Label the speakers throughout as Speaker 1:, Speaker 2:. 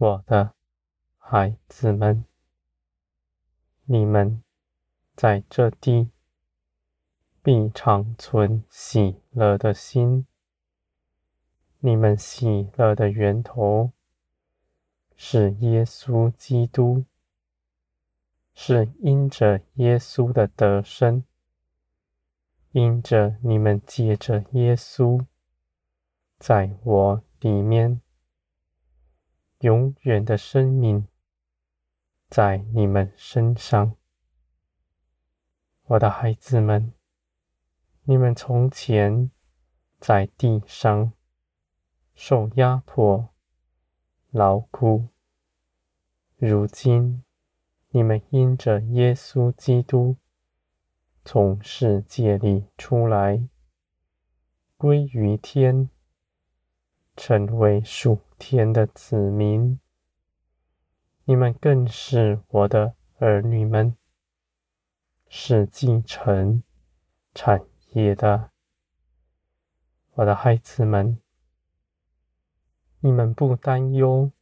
Speaker 1: 我的孩子们，你们在这地必常存喜乐的心。你们喜乐的源头是耶稣基督，是因着耶稣的得生，因着你们借着耶稣，在我里面永远的生命，在你们身上，我的孩子们，你们从前在地上。受压迫、劳苦，如今你们因着耶稣基督从世界里出来，归于天，成为属天的子民。你们更是我的儿女们，是继承产业的，我的孩子们。你们不担忧，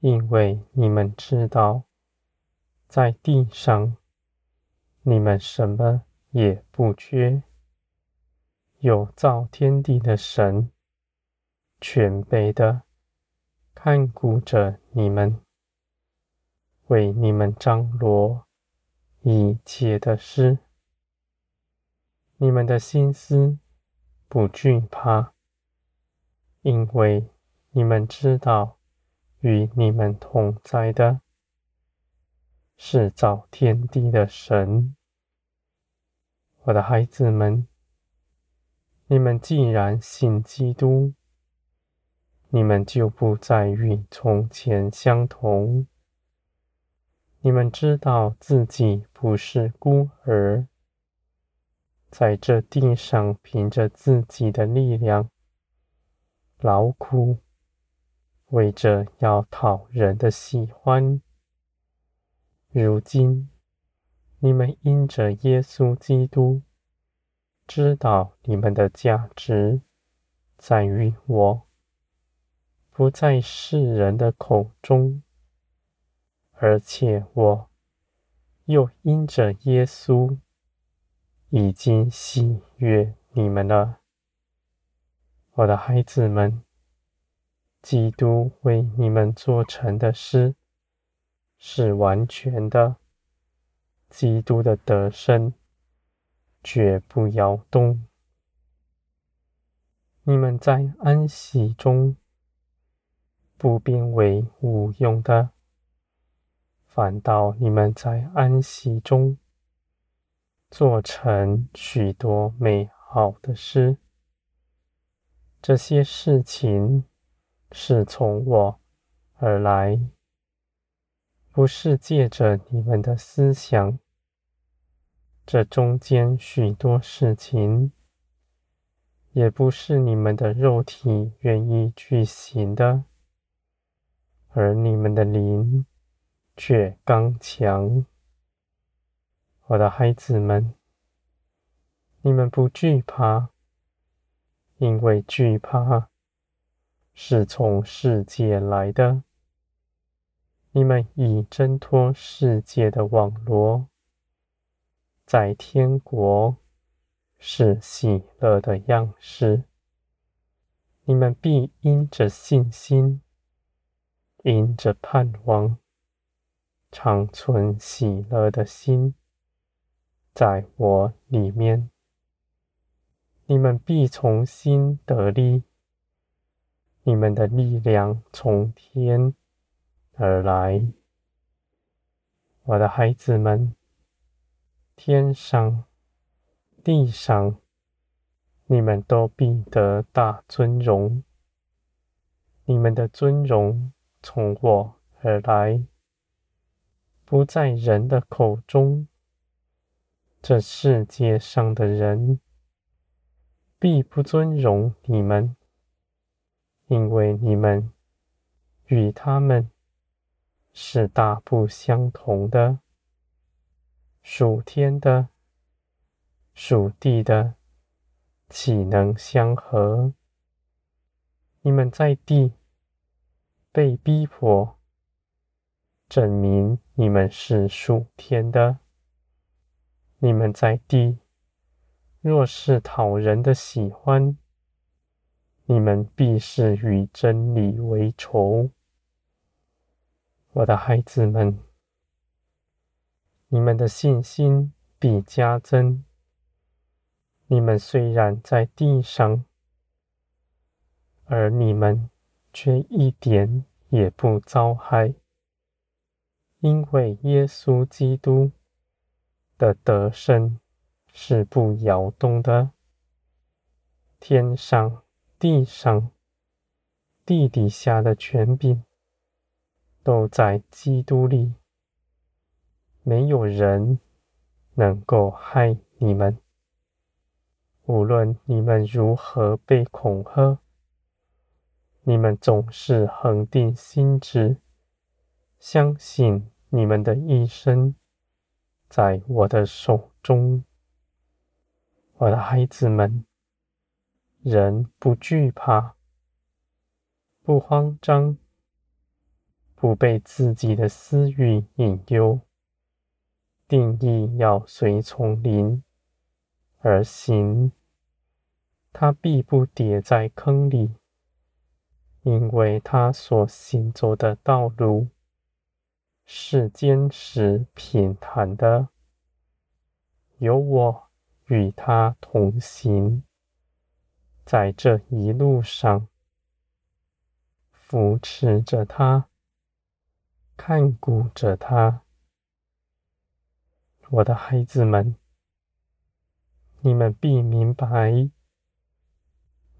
Speaker 1: 因为你们知道，在地上你们什么也不缺。有造天地的神，全备的看顾着你们，为你们张罗一切的事。你们的心思不惧怕，因为。你们知道，与你们同在的，是造天地的神。我的孩子们，你们既然信基督，你们就不再与从前相同。你们知道自己不是孤儿，在这地上凭着自己的力量劳苦。为着要讨人的喜欢，如今你们因着耶稣基督，知道你们的价值在于我，不在世人的口中，而且我又因着耶稣已经喜悦你们了，我的孩子们。基督为你们做成的事是完全的，基督的得胜绝不摇动。你们在安息中不变为无用的，反倒你们在安息中做成许多美好的事。这些事情。是从我而来，不是借着你们的思想。这中间许多事情，也不是你们的肉体愿意去行的，而你们的灵却刚强。我的孩子们，你们不惧怕，因为惧怕。是从世界来的，你们已挣脱世界的网罗，在天国是喜乐的样式。你们必因着信心，因着盼望，长存喜乐的心，在我里面，你们必从心得力。你们的力量从天而来，我的孩子们，天上、地上，你们都必得大尊荣。你们的尊荣从我而来，不在人的口中。这世界上的人必不尊荣你们。因为你们与他们是大不相同的，属天的、属地的，岂能相合？你们在地被逼迫，证明你们是属天的。你们在地若是讨人的喜欢，你们必是与真理为仇。我的孩子们，你们的信心必加增。你们虽然在地上，而你们却一点也不遭害，因为耶稣基督的得胜是不摇动的。天上、地上、地底下的权柄，都在基督里，没有人能够害你们。无论你们如何被恐吓。你们总是恒定心志，相信你们的一生在我的手中。我的孩子们，人不惧怕，不慌张，不被自己的私欲引诱，定义要随从灵而行，他必不跌在坑里。因为他所行走的道路是坚实平坦的，有我与他同行，在这一路上扶持着他，看顾着他。我的孩子们，你们必明白，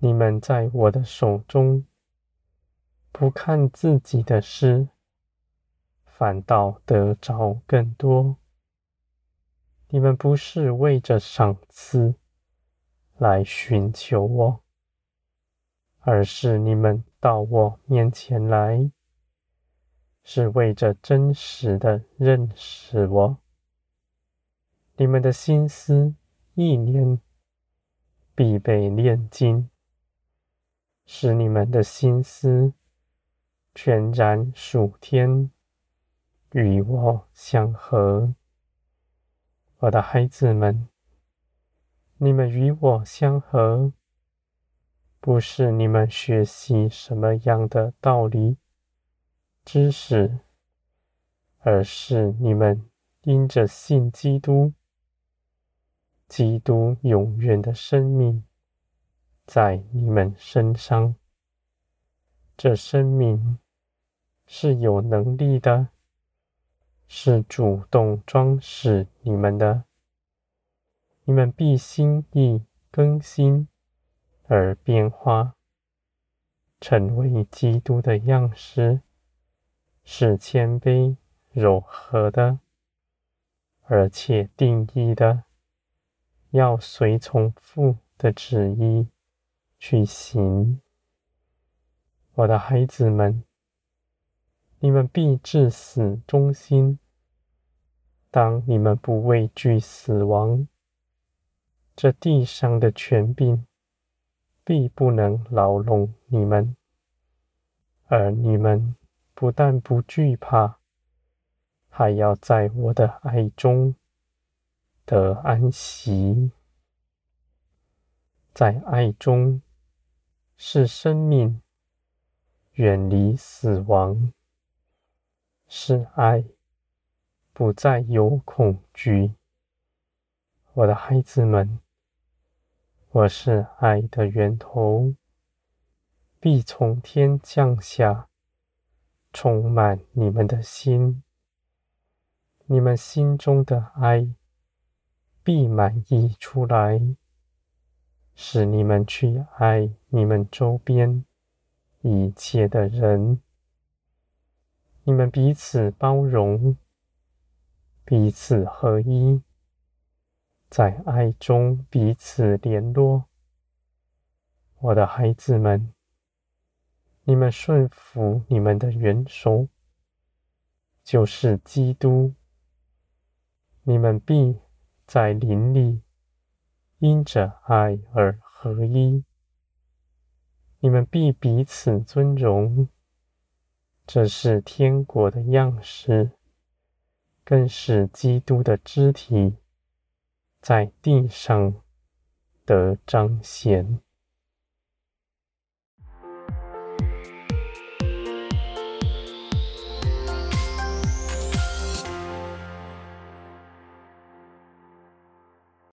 Speaker 1: 你们在我的手中。不看自己的事，反倒得着更多。你们不是为着赏赐来寻求我，而是你们到我面前来，是为着真实的认识我。你们的心思意念必被炼金，使你们的心思。全然属天，与我相合。我的孩子们，你们与我相合，不是你们学习什么样的道理、知识，而是你们因着信基督，基督永远的生命在你们身上，这生命。是有能力的，是主动装饰你们的。你们必心意更新而变化，成为基督的样式，是谦卑柔和的，而且定义的，要随从父的旨意去行。我的孩子们。你们必至死忠心。当你们不畏惧死亡，这地上的权柄必不能牢笼你们。而你们不但不惧怕，还要在我的爱中得安息。在爱中是生命，远离死亡。是爱，不再有恐惧。我的孩子们，我是爱的源头，必从天降下，充满你们的心。你们心中的爱必满溢出来，使你们去爱你们周边一切的人。你们彼此包容，彼此合一，在爱中彼此联络。我的孩子们，你们顺服你们的元首，就是基督。你们必在灵里因着爱而合一。你们必彼此尊荣。这是天国的样式，更是基督的肢体在地上的彰显。